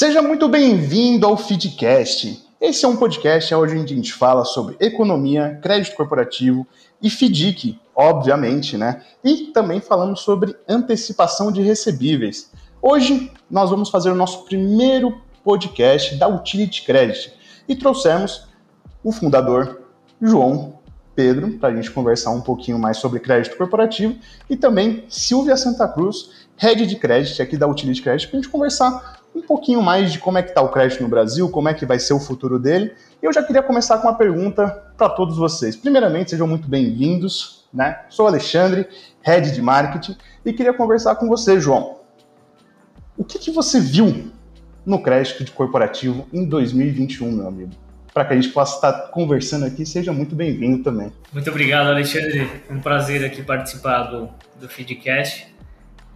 Seja muito bem-vindo ao Feedcast. Esse é um podcast onde a gente fala sobre economia, crédito corporativo e FDIC, obviamente, né? E também falamos sobre antecipação de recebíveis. Hoje nós vamos fazer o nosso primeiro podcast da Utility Credit e trouxemos o fundador João Pedro para a gente conversar um pouquinho mais sobre crédito corporativo e também Silvia Santa Cruz, head de crédito aqui da Utility Credit, para a gente conversar um pouquinho mais de como é que está o crédito no Brasil, como é que vai ser o futuro dele. E eu já queria começar com uma pergunta para todos vocês. Primeiramente, sejam muito bem-vindos. Né? Sou Alexandre, Head de Marketing, e queria conversar com você, João. O que, que você viu no crédito de corporativo em 2021, meu amigo? Para que a gente possa estar conversando aqui, seja muito bem-vindo também. Muito obrigado, Alexandre. Um prazer aqui participar do, do Feedcast.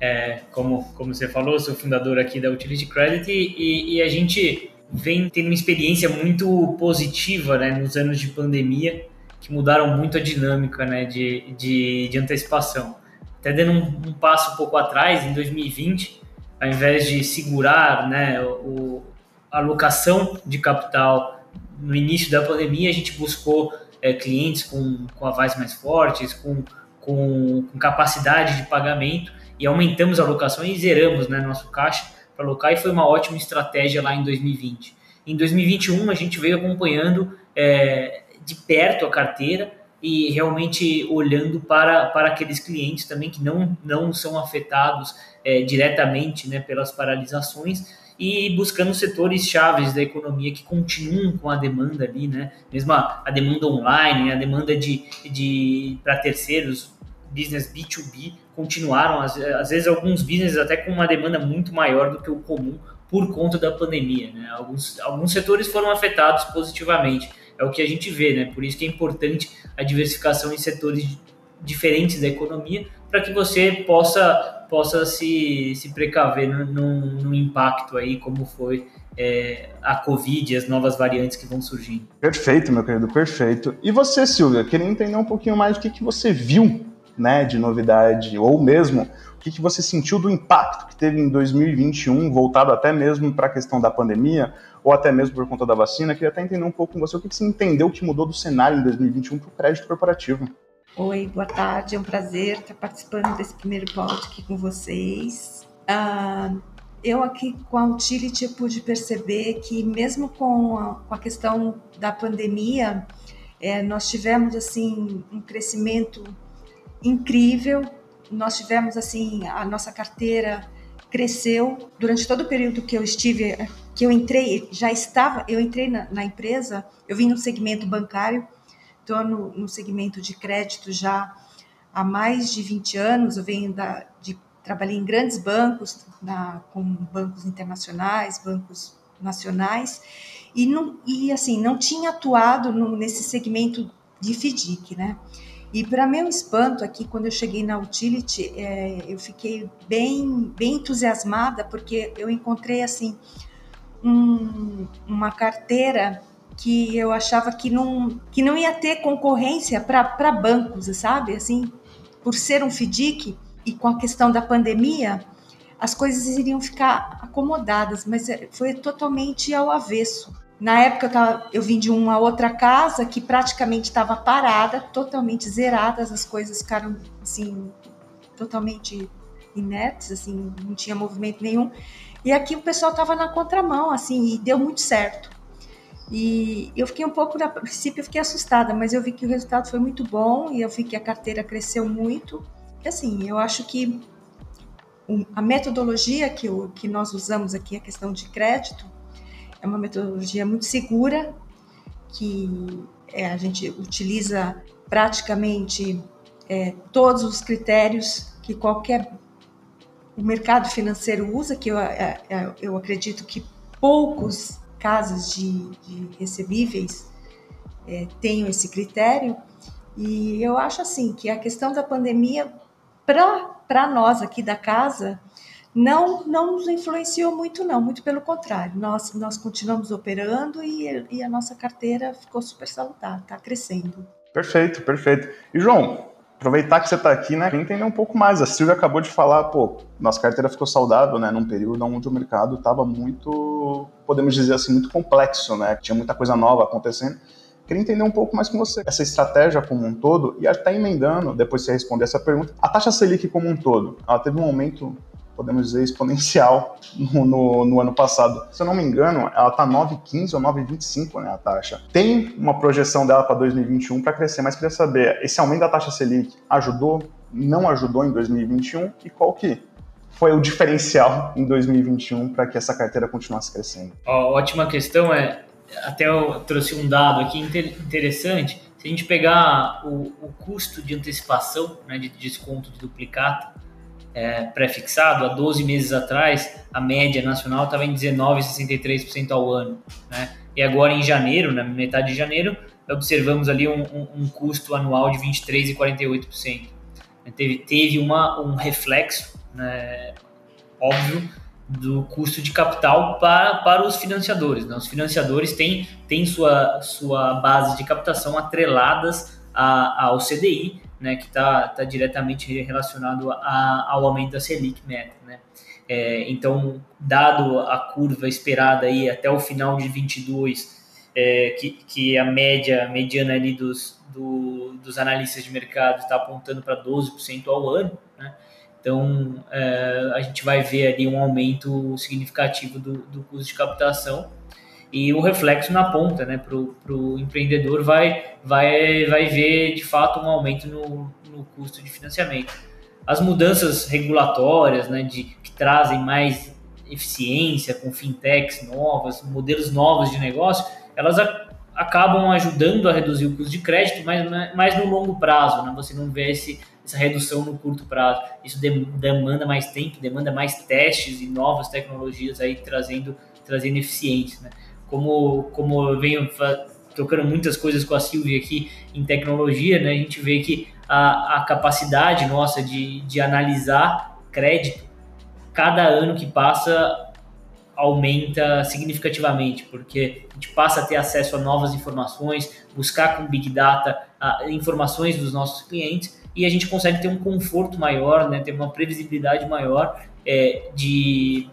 É, como, como você falou, sou fundador aqui da Utility Credit e, e, a gente vem tendo uma experiência muito positiva né, nos anos de pandemia, que mudaram muito a dinâmica né, de, de, de antecipação. Até dando um, um, passo um pouco atrás, em 2020, ao invés de segurar né, o, a alocação de capital no início da pandemia, a gente buscou é, clientes com, com avais mais fortes, com, com, com capacidade de pagamento, e aumentamos a alocação e zeramos né, nosso caixa para alocar e foi uma ótima estratégia lá em 2020. Em 2021 a gente veio acompanhando é, de perto a carteira e realmente olhando para, para aqueles clientes também que não, não são afetados é, diretamente né, pelas paralisações e buscando setores chaves da economia que continuam com a demanda ali, né? Mesmo a, a demanda online, a demanda de, de para terceiros, business B2B, continuaram, às, às, vezes alguns business até com uma demanda muito maior do que o comum por conta da pandemia. Né? Alguns, alguns setores foram afetados positivamente, é o que a gente vê, né? por isso que é importante a diversificação em setores diferentes da economia para que você possa, possa se, se precaver no impacto aí, como foi é, a Covid e as novas variantes que vão surgindo. Perfeito, meu querido, perfeito. E você, Silvia, queria entender um pouquinho mais o que, que você viu né, de novidade, ou mesmo o que, que você sentiu do impacto que teve em 2021, voltado até mesmo para a questão da pandemia, ou até mesmo por conta da vacina. Queria até entender um pouco com você o que, que você entendeu que mudou do cenário em 2021 para o crédito corporativo. Oi, boa tarde, é um prazer estar participando desse primeiro podcast aqui com vocês. Uh, eu aqui com a Utility pude perceber que mesmo com a, com a questão da pandemia, é, nós tivemos assim um crescimento incrível. Nós tivemos assim a nossa carteira cresceu durante todo o período que eu estive, que eu entrei, já estava, eu entrei na, na empresa, eu vim no segmento bancário, estou no, no, segmento de crédito já há mais de 20 anos, eu venho da, de trabalhei em grandes bancos, na, com bancos internacionais, bancos nacionais, e, não, e assim, não tinha atuado no, nesse segmento de FDIC, né? E para meu espanto aqui, quando eu cheguei na Utility, é, eu fiquei bem, bem entusiasmada porque eu encontrei assim um, uma carteira que eu achava que não, que não ia ter concorrência para bancos, sabe? Assim, por ser um FDIC e com a questão da pandemia, as coisas iriam ficar acomodadas, mas é, foi totalmente ao avesso. Na época eu, eu vim de uma outra casa que praticamente estava parada, totalmente zeradas, as coisas ficaram assim, totalmente inertes, assim, não tinha movimento nenhum. E aqui o pessoal estava na contramão, assim, e deu muito certo. E eu fiquei um pouco, na princípio, eu fiquei assustada, mas eu vi que o resultado foi muito bom e eu vi que a carteira cresceu muito. E assim, eu acho que a metodologia que, o, que nós usamos aqui, a questão de crédito, é uma metodologia muito segura, que é, a gente utiliza praticamente é, todos os critérios que qualquer o mercado financeiro usa, que eu, é, é eu acredito que poucos casos de, de recebíveis é, tenham esse critério. E eu acho assim que a questão da pandemia, para nós aqui da casa, não não nos influenciou muito não, muito pelo contrário. Nós nós continuamos operando e, e a nossa carteira ficou super salutar, está crescendo. Perfeito, perfeito. E João, aproveitar que você está aqui, né, entender um pouco mais. A Silvia acabou de falar, pô, nossa carteira ficou saudável, né, num período onde o mercado estava muito, podemos dizer assim, muito complexo, né, tinha muita coisa nova acontecendo. Queria entender um pouco mais com você essa estratégia como um todo e até emendando, depois de você responder essa pergunta, a taxa Selic como um todo, ela teve um aumento podemos dizer, exponencial no, no, no, ano passado. Se eu não me engano, ela está 9,15 ou 9,25, né, a taxa. Tem uma projeção dela para 2021 para crescer, mas queria saber, esse aumento da taxa Selic ajudou, não ajudou em 2021 e qual que foi o diferencial em 2021 para que essa carteira continuasse crescendo? Ó, ótima questão, é até eu trouxe um dado aqui interessante. Se a gente pegar o, o custo de antecipação, né, de desconto de duplicata, é, pré-fixado, há 12 meses atrás, a média nacional estava em 19,63% ao ano. Né? E agora em janeiro, na metade de janeiro, observamos ali um, um, um custo anual de 23,48%. Teve, teve uma, um reflexo, né, óbvio, do custo de capital para, para os financiadores. Né? Os financiadores têm, têm sua, sua base de captação atreladas a, ao CDI, né, que está tá diretamente relacionado a, ao aumento da Selic Meta. Né? É, então, dado a curva esperada aí até o final de 22, é, que, que a média mediana ali dos, do, dos analistas de mercado está apontando para 12% ao ano, né? Então, é, a gente vai ver ali um aumento significativo do, do custo de captação e o reflexo na ponta, né, para o empreendedor vai, vai, vai ver de fato um aumento no, no custo de financiamento. As mudanças regulatórias, né, de, que trazem mais eficiência com fintechs novas, modelos novos de negócio, elas a, acabam ajudando a reduzir o custo de crédito, mas, mas no longo prazo, né, você não vê esse, essa redução no curto prazo. Isso demanda mais tempo, demanda mais testes e novas tecnologias aí trazendo, trazendo eficiência. Né? Como, como eu venho tocando muitas coisas com a Silvia aqui em tecnologia, né, a gente vê que a, a capacidade nossa de, de analisar crédito, cada ano que passa aumenta significativamente, porque a gente passa a ter acesso a novas informações, buscar com Big Data a, informações dos nossos clientes e a gente consegue ter um conforto maior, né, ter uma previsibilidade maior é, de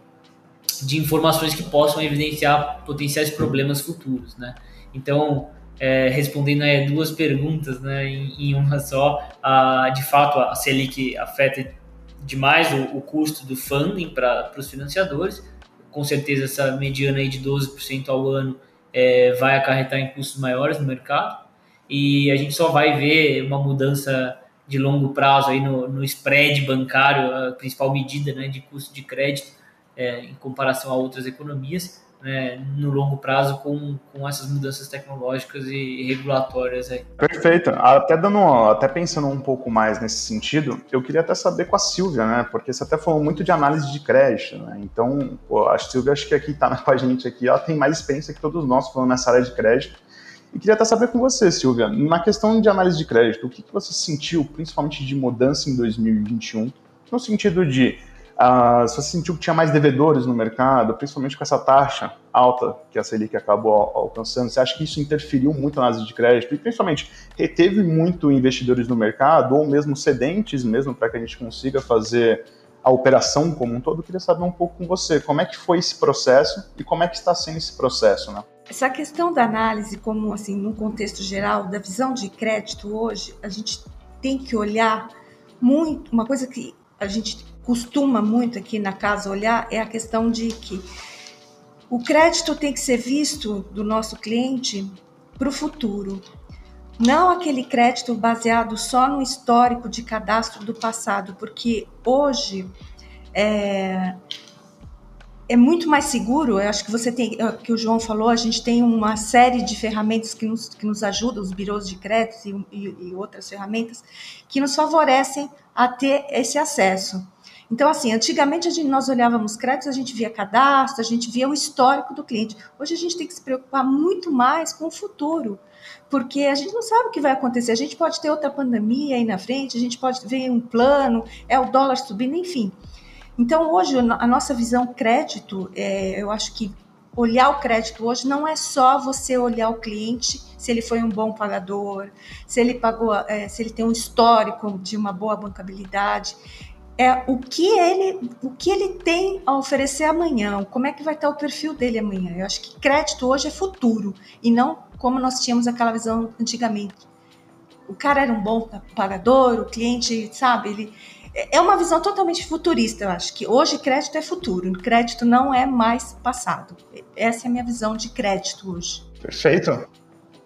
de informações que possam evidenciar potenciais problemas futuros, né? Então, é, respondendo a duas perguntas, né, em, em uma só, a, de fato a Selic afeta demais o, o custo do funding para os financiadores. Com certeza essa mediana aí de 12% ao ano é, vai acarretar em custos maiores no mercado e a gente só vai ver uma mudança de longo prazo aí no, no spread bancário, a principal medida né, de custo de crédito, é, em comparação a outras economias, né, no longo prazo com, com essas mudanças tecnológicas e, regulatórias aí. Perfeito. Até dando, até pensando um pouco mais nesse sentido, eu queria até saber com a Silvia, né? Porque você até falou muito de análise de crédito, né? Então, pô, a Silvia acho que aqui está com a gente aqui, ela tem mais experiência que todos nós falando nessa área de crédito. E queria até saber com você, Silvia, na questão de análise de crédito, o que, que você sentiu, principalmente de mudança em 2021, no sentido de ah, se você sentiu que tinha mais devedores no mercado, principalmente com essa taxa alta que a Selic acabou alcançando, você acha que isso interferiu muito na análise de crédito e principalmente reteve muito investidores no mercado ou mesmo cedentes mesmo para que a gente consiga fazer a operação como um todo? Eu queria saber um pouco com você, como é que foi esse processo e como é que está sendo esse processo, né? Essa questão da análise, como assim, no contexto geral, da visão de crédito hoje, a gente tem que olhar muito, uma coisa que a gente costuma muito aqui na casa olhar é a questão de que o crédito tem que ser visto do nosso cliente para o futuro. Não aquele crédito baseado só no histórico de cadastro do passado, porque hoje é, é muito mais seguro. Eu acho que você tem, é, que o João falou, a gente tem uma série de ferramentas que nos, que nos ajudam, os birôs de crédito e, e, e outras ferramentas, que nos favorecem a ter esse acesso. Então, assim, antigamente gente, nós olhávamos créditos, a gente via cadastro, a gente via o histórico do cliente. Hoje a gente tem que se preocupar muito mais com o futuro, porque a gente não sabe o que vai acontecer. A gente pode ter outra pandemia aí na frente, a gente pode ver um plano, é o dólar subindo, enfim. Então, hoje, a nossa visão crédito, é, eu acho que olhar o crédito hoje não é só você olhar o cliente, se ele foi um bom pagador, se ele pagou, é, se ele tem um histórico de uma boa bancabilidade. É o que ele, o que ele tem a oferecer amanhã, como é que vai estar o perfil dele amanhã. Eu acho que crédito hoje é futuro e não como nós tínhamos aquela visão antigamente. O cara era um bom pagador, o cliente, sabe, ele é uma visão totalmente futurista, eu acho que hoje crédito é futuro, crédito não é mais passado. Essa é a minha visão de crédito hoje. Perfeito.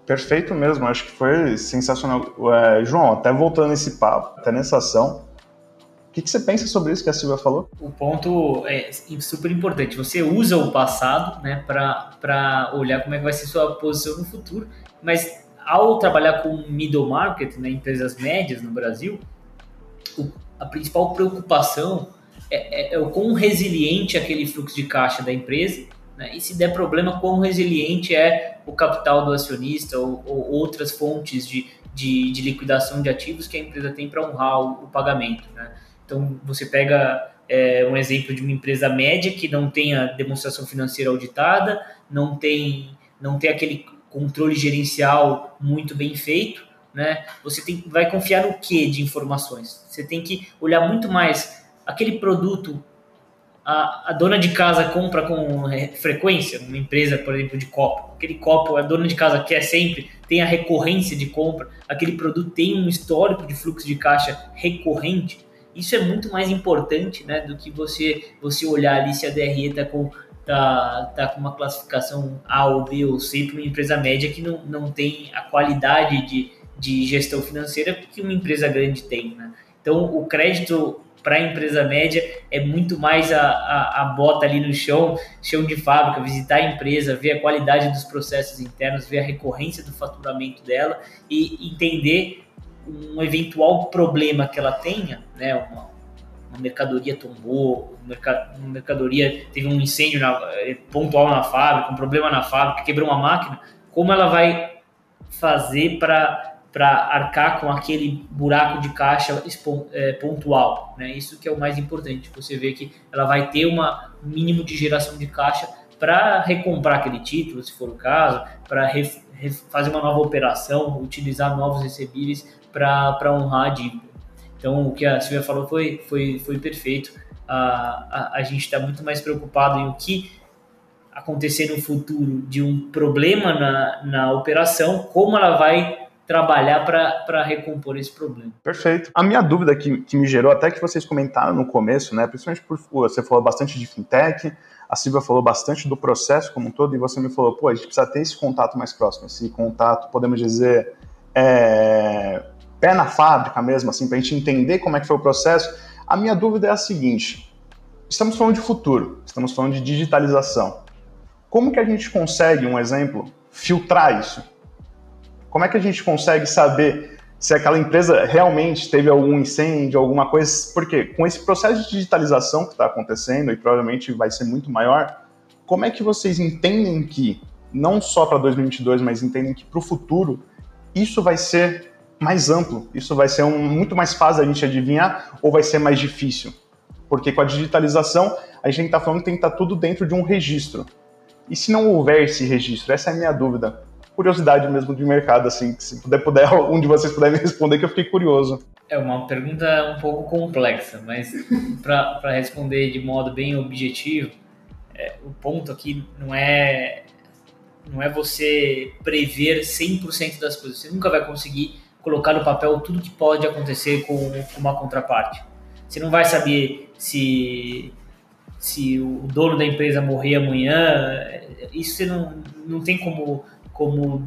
Perfeito mesmo, acho que foi sensacional. É, João, até voltando nesse papo, até nessa ação, que, que, você pensa sobre isso que a Silvia falou? O ponto é super importante. Você usa o passado né, para olhar como é que vai ser sua posição no futuro, mas ao trabalhar com middle market, né, empresas médias no Brasil, o, a principal preocupação é, é, é, o quão resiliente é aquele fluxo de caixa da empresa, né? e se der problema, quão resiliente é o capital do acionista ou, ou outras fontes de, de, de, liquidação de ativos que a empresa tem para honrar o, o pagamento. Né? Então, você pega é, um exemplo de uma empresa média que não tem a demonstração financeira auditada, não tem, não tem aquele controle gerencial muito bem feito, né? Você tem, vai confiar no que de informações? Você tem que olhar muito mais aquele produto a, a dona de casa compra com frequência, uma empresa, por exemplo, de copo. Aquele copo a dona de casa quer sempre, tem a recorrência de compra, aquele produto tem um histórico de fluxo de caixa recorrente. Isso é muito mais importante né, do que você, você olhar ali se a DRE está com tá, tá com uma classificação A ou B ou C para uma empresa média que não, não tem a qualidade de, de gestão financeira que uma empresa grande tem. Né? Então, o crédito para a empresa média é muito mais a, a, a, bota ali no chão, chão de fábrica, visitar a empresa, ver a qualidade dos processos internos, ver a recorrência do faturamento dela e entender um eventual problema que ela tenha, né, uma, uma mercadoria tombou, uma mercadoria teve um incêndio na, eh, pontual na fábrica, um problema na fábrica, quebrou uma máquina, como ela vai fazer para para arcar com aquele buraco de caixa é, pontual, né? Isso que é o mais importante. Você vê que ela vai ter um mínimo de geração de caixa para recomprar aquele título, se for o caso, para fazer uma nova operação, utilizar novos recebíveis para honrar a dívida. Então, o que a Silvia falou foi, foi, foi perfeito. A, a, a gente está muito mais preocupado em o que acontecer no futuro de um problema na, na operação, como ela vai trabalhar para recompor esse problema. Perfeito. A minha dúvida que, que me gerou, até que vocês comentaram no começo, né, principalmente por você falou bastante de fintech, a Silvia falou bastante do processo como um todo, e você me falou, pô, a gente precisa ter esse contato mais próximo, esse contato, podemos dizer, é, pé na fábrica mesmo, assim, para a gente entender como é que foi o processo. A minha dúvida é a seguinte: estamos falando de futuro, estamos falando de digitalização. Como que a gente consegue, um exemplo, filtrar isso? Como é que a gente consegue saber se aquela empresa realmente teve algum incêndio, alguma coisa? Porque com esse processo de digitalização que está acontecendo e provavelmente vai ser muito maior, como é que vocês entendem que, não só para 2022, mas entendem que para o futuro, isso vai ser mais amplo? Isso vai ser um, muito mais fácil a gente adivinhar ou vai ser mais difícil? Porque com a digitalização, a gente está falando que tem que estar tá tudo dentro de um registro. E se não houver esse registro? Essa é a minha dúvida curiosidade mesmo de mercado, assim, se puder, puder um de vocês puder me responder, que eu fiquei curioso. É uma pergunta um pouco complexa, mas para responder de modo bem objetivo, é, o ponto aqui não é não é você prever 100% das coisas. Você nunca vai conseguir colocar no papel tudo que pode acontecer com, uma contraparte. Você não vai saber se se o dono da empresa morrer amanhã, isso você não, não tem como como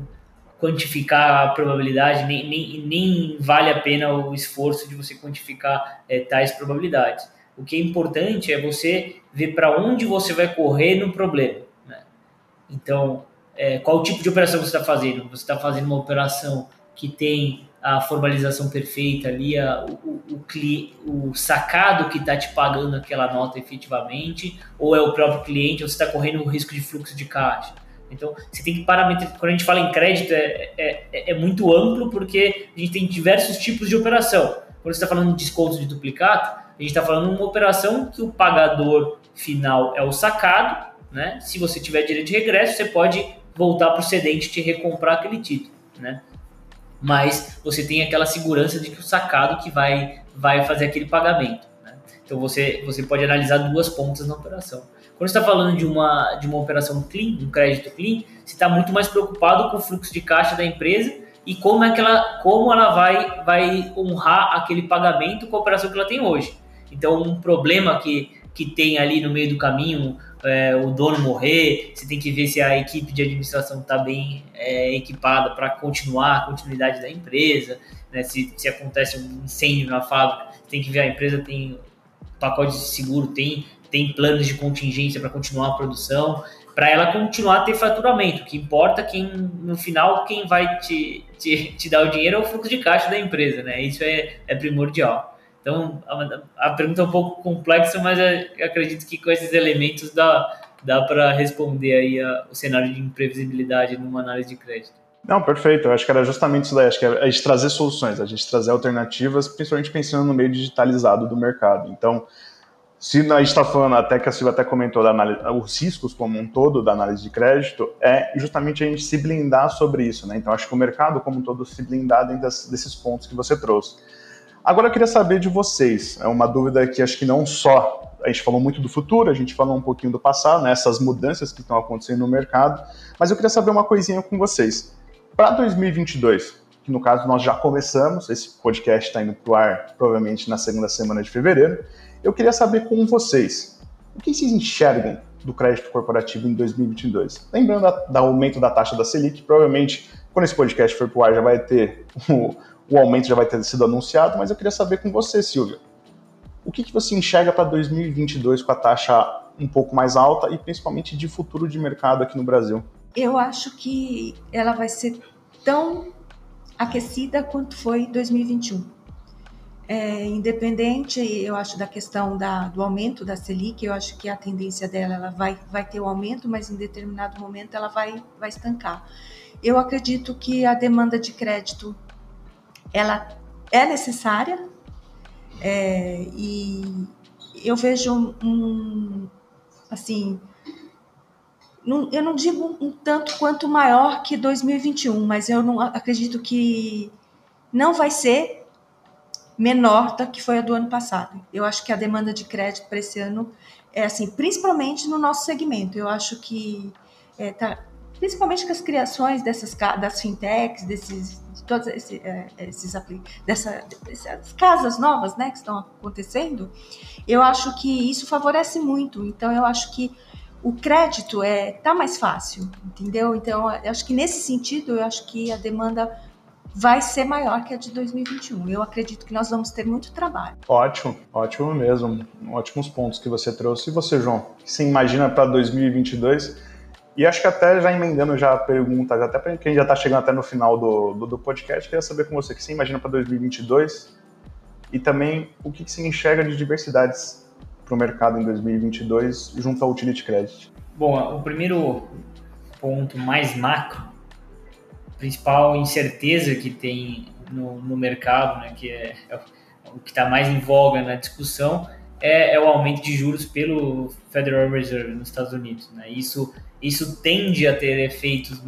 quantificar a probabilidade, nem, nem, nem vale a pena o esforço de você quantificar é, tais probabilidades. O que é importante é você ver para onde você vai correr no problema. Né? Então, é, qual tipo de operação você está fazendo? Você está fazendo uma operação que tem a formalização perfeita ali, a, o, o, o, sacado que está te pagando aquela nota efetivamente, ou é o próprio cliente, ou você está correndo o risco de fluxo de caixa. Então, você tem que parametrizar. Quando a gente fala em crédito, é, é, é, muito amplo porque a gente tem diversos tipos de operação. Quando você está falando de desconto de duplicata, a gente está falando de uma operação que o pagador final é o sacado né? Se você tiver direito de regresso, você pode voltar para o cedente te recomprar aquele título, né? Mas você tem aquela segurança de que o sacado que vai, vai fazer aquele pagamento. Né? Então você, você pode analisar duas pontas na operação. Quando você está falando de uma, de uma operação clean, um crédito clean, você está muito mais preocupado com o fluxo de caixa da empresa e como é que ela, como ela vai, vai honrar aquele pagamento com a operação que ela tem hoje. Então, um problema que, que tem ali no meio do caminho, é, o dono morrer, você tem que ver se a equipe de administração está bem é, equipada para continuar a continuidade da empresa, né? se, se acontece um incêndio na fábrica, tem que ver a empresa tem pacote de seguro, tem, tem planos de contingência para continuar a produção, para ela continuar a ter faturamento. O que importa quem no final quem vai te, te, te dar o dinheiro é o fluxo de caixa da empresa, né? Isso é, é primordial. Então, a, a, pergunta é um pouco complexa, mas eu acredito que com esses elementos dá, dá para responder aí a, o cenário de imprevisibilidade numa análise de crédito. Não, perfeito. Eu acho que era justamente isso daí. Acho que é a gente trazer soluções, a gente trazer alternativas, principalmente pensando no meio digitalizado do mercado. Então, se a gente está falando, até que a Silvia até comentou, da análise, os riscos como um todo da análise de crédito, é justamente a gente se blindar sobre isso. Né? Então, acho que o mercado como um todo se blindar dentro desses pontos que você trouxe. Agora eu queria saber de vocês, é uma dúvida que acho que não só a gente falou muito do futuro, a gente falou um pouquinho do passado, né, essas mudanças que estão acontecendo no mercado, mas eu queria saber uma coisinha com vocês. Para 2022, que no caso nós já começamos, esse podcast está indo para o ar provavelmente na segunda semana de fevereiro, eu queria saber com vocês, o que vocês enxergam do crédito corporativo em 2022? Lembrando do aumento da taxa da Selic, provavelmente quando esse podcast for para o ar já vai ter o, o aumento já vai ter sido anunciado, mas eu queria saber com você, Silvia. O que, que você enxerga para 2022 com a taxa um pouco mais alta e principalmente de futuro de mercado aqui no Brasil? Eu acho que ela vai ser tão aquecida quanto foi 2021. É, independente, eu acho, da questão da, do aumento da Selic, eu acho que a tendência dela ela vai, vai ter o um aumento, mas em determinado momento ela vai, vai estancar. Eu acredito que a demanda de crédito ela é necessária é, e eu vejo um, um assim, eu não digo um tanto quanto maior que 2021, mas eu não acredito que não vai ser menor da que foi a do ano passado. Eu acho que a demanda de crédito para esse ano é assim, principalmente no nosso segmento. Eu acho que é, tá, principalmente com as criações dessas das fintechs, desses todos esses, é, esses dessa, dessas casas novas, né, que estão acontecendo, eu acho que isso favorece muito. Então eu acho que o crédito é tá mais fácil, entendeu? Então eu acho que nesse sentido eu acho que a demanda vai ser maior que a de 2021. Eu acredito que nós vamos ter muito trabalho. Ótimo, ótimo mesmo. Ótimos pontos que você trouxe. E você, João, o que você imagina para 2022? E acho que até já emendando já a pergunta, até para quem já está chegando até no final do, do, do, podcast, queria saber com você que você imagina para 2022 e também o que, que você enxerga de diversidades para o mercado em 2022 junto ao Utility Credit. Bom, o primeiro ponto mais macro, principal incerteza que tem no, no mercado, né, que é, é o que está mais em voga na discussão, é, é, o aumento de juros pelo Federal Reserve nos Estados Unidos. Né? Isso isso tende a ter efeitos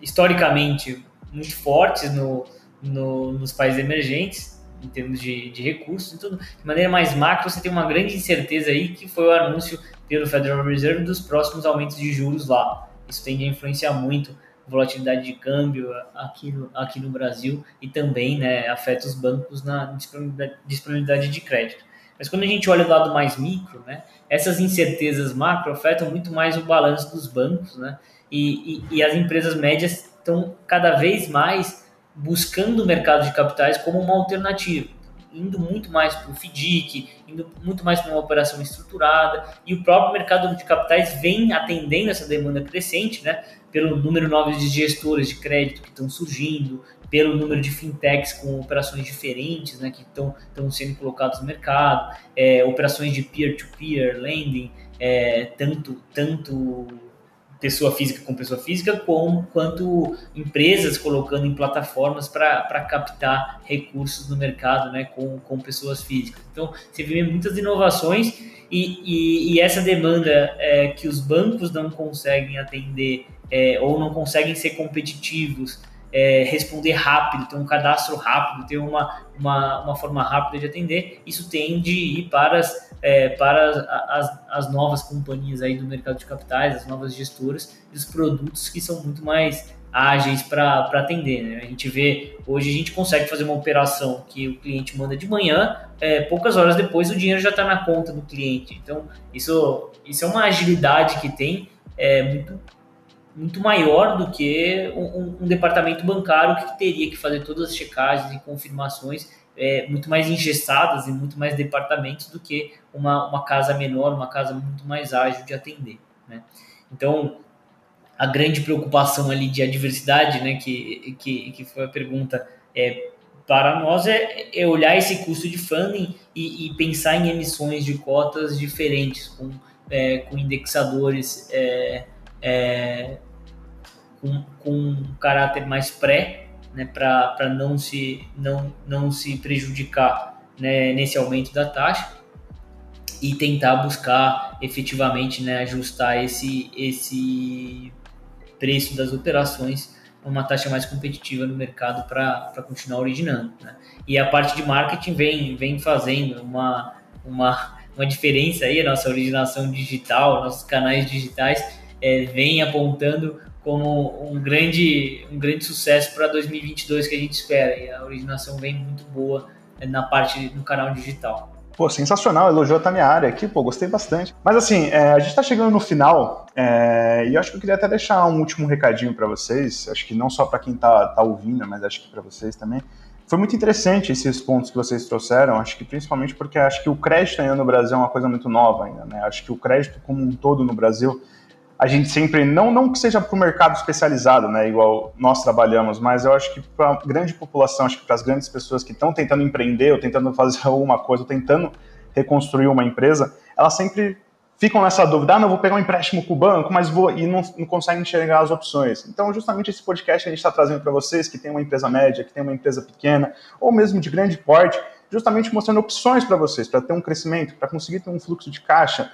historicamente muito fortes no, no, nos países emergentes, em termos de, de recursos e tudo. De maneira mais macro, você tem uma grande incerteza aí, que foi o anúncio pelo Federal Reserve dos próximos aumentos de juros lá. Isso tende a influenciar muito a volatilidade de câmbio aqui no, aqui no Brasil e também né, afeta os bancos na disponibilidade, disponibilidade de crédito. Mas quando a gente olha do lado mais micro, né, essas incertezas macro afetam muito mais o balanço dos bancos, né? E, e, e as empresas médias estão cada vez mais buscando o mercado de capitais como uma alternativa, indo muito mais para o FDIC, indo muito mais para uma operação estruturada, e o próprio mercado de capitais vem atendendo essa demanda crescente, né? Pelo número novo de gestores de crédito que estão surgindo, pelo número de fintechs com operações diferentes, né, que estão sendo colocados no mercado, é, operações de peer-to-peer, lending, é, tanto, tanto pessoa física com pessoa física, como, quanto empresas colocando em plataformas para captar recursos no mercado né, com, com pessoas físicas. Então, você vê muitas inovações e, e, e essa demanda é, que os bancos não conseguem atender é, ou não conseguem ser competitivos é, responder rápido, ter um cadastro rápido, ter uma, uma, uma, forma rápida de atender, isso tende a ir para, as, é, para as, as novas companhias aí do mercado de capitais, as novas gestoras, e os produtos que são muito mais ágeis para atender. Né? A gente vê, hoje a gente consegue fazer uma operação que o cliente manda de manhã, é, poucas horas depois o dinheiro já está na conta do cliente. Então, isso, isso é uma agilidade que tem é, muito muito maior do que um, um, departamento bancário que teria que fazer todas as checagens e confirmações é, muito mais engessadas e muito mais departamentos do que uma, uma casa menor, uma casa muito mais ágil de atender. Né? Então, a grande preocupação ali de adversidade, né, que, que, que foi a pergunta, é, para nós é, é olhar esse custo de funding e, e, pensar em emissões de cotas diferentes, com, é, com indexadores é, é, com, com um caráter mais pré, né, para não se, não, não se prejudicar né, nesse aumento da taxa e tentar buscar efetivamente né, ajustar esse, esse preço das operações uma taxa mais competitiva no mercado para continuar originando. Né? E a parte de marketing vem, vem fazendo uma, uma, uma diferença aí, a nossa originação digital, nossos canais digitais é, vem apontando como um grande, um grande sucesso para 2022 que a gente espera. E a originação vem muito boa é, na parte do canal digital. Pô, sensacional, elogiou a minha área aqui, pô, gostei bastante. Mas assim, é, a gente está chegando no final é, e eu acho que eu queria até deixar um último recadinho para vocês, acho que não só para quem está tá ouvindo, mas acho que para vocês também. Foi muito interessante esses pontos que vocês trouxeram, acho que principalmente porque acho que o crédito ainda no Brasil é uma coisa muito nova ainda, né? Acho que o crédito como um todo no Brasil a gente sempre, não, não que seja para o mercado especializado, né, igual nós trabalhamos, mas eu acho que para a grande população, acho que para as grandes pessoas que estão tentando empreender ou tentando fazer alguma coisa, ou tentando reconstruir uma empresa, elas sempre ficam nessa dúvida, ah, não, vou pegar um empréstimo com o banco, mas vou, e não, não conseguem enxergar as opções. Então, justamente esse podcast a gente está trazendo para vocês que tem uma empresa média, que tem uma empresa pequena, ou mesmo de grande porte, justamente mostrando opções para vocês, para ter um crescimento, para conseguir ter um fluxo de caixa,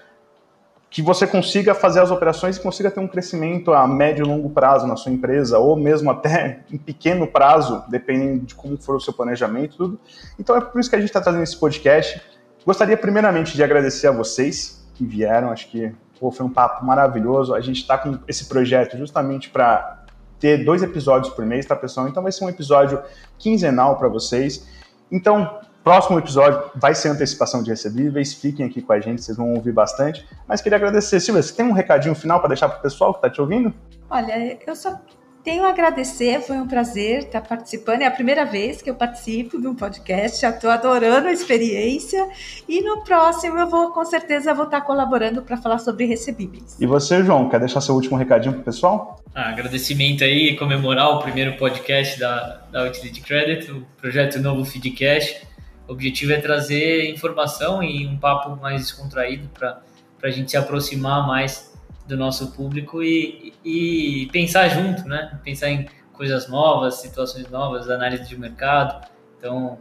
que você consiga fazer as operações e consiga ter um crescimento a médio e longo prazo na sua empresa, ou mesmo até em pequeno prazo, dependendo de como for o seu planejamento, tudo. Então é por isso que a gente está trazendo esse podcast. Gostaria primeiramente de agradecer a vocês que vieram, acho que pô, foi um papo maravilhoso. A gente está com esse projeto justamente para ter dois episódios por mês, tá, pessoal? Então vai ser um episódio quinzenal para vocês. Então, Próximo episódio vai ser antecipação de recebíveis. Fiquem aqui com a gente, vocês vão ouvir bastante. Mas queria agradecer. Silvia, você tem um recadinho final para deixar para o pessoal que está te ouvindo? Olha, eu só tenho a agradecer, foi um prazer estar participando. É a primeira vez que eu participo de um podcast, já estou adorando a experiência. E no próximo eu vou, com certeza, vou estar colaborando para falar sobre recebíveis. E você, João, quer deixar seu último recadinho para o pessoal? Ah, agradecimento aí, comemorar o primeiro podcast da, da Utility Credit, o projeto novo Feedcast. O objetivo é trazer informação e um papo mais descontraído para a gente se aproximar mais do nosso público e, e pensar junto, né? Pensar em coisas novas, situações novas, análise de mercado. Então,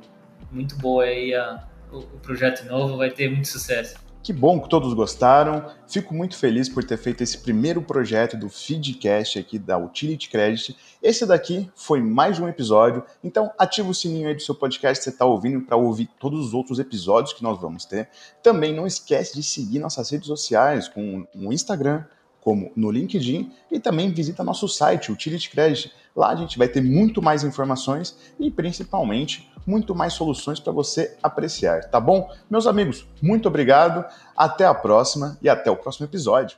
muito boa aí a, o, o projeto novo, vai ter muito sucesso. Que bom que todos gostaram. Fico muito feliz por ter feito esse primeiro projeto do Feedcast aqui da Utility Credit. Esse daqui foi mais um episódio, então ativa o sininho aí do seu podcast que você está ouvindo para ouvir todos os outros episódios que nós vamos ter. Também não esquece de seguir nossas redes sociais com o Instagram, como no LinkedIn e também visita nosso site, Utility Credit. Lá a gente vai ter muito mais informações e principalmente muito mais soluções para você apreciar, tá bom? Meus amigos, muito obrigado, até a próxima e até o próximo episódio.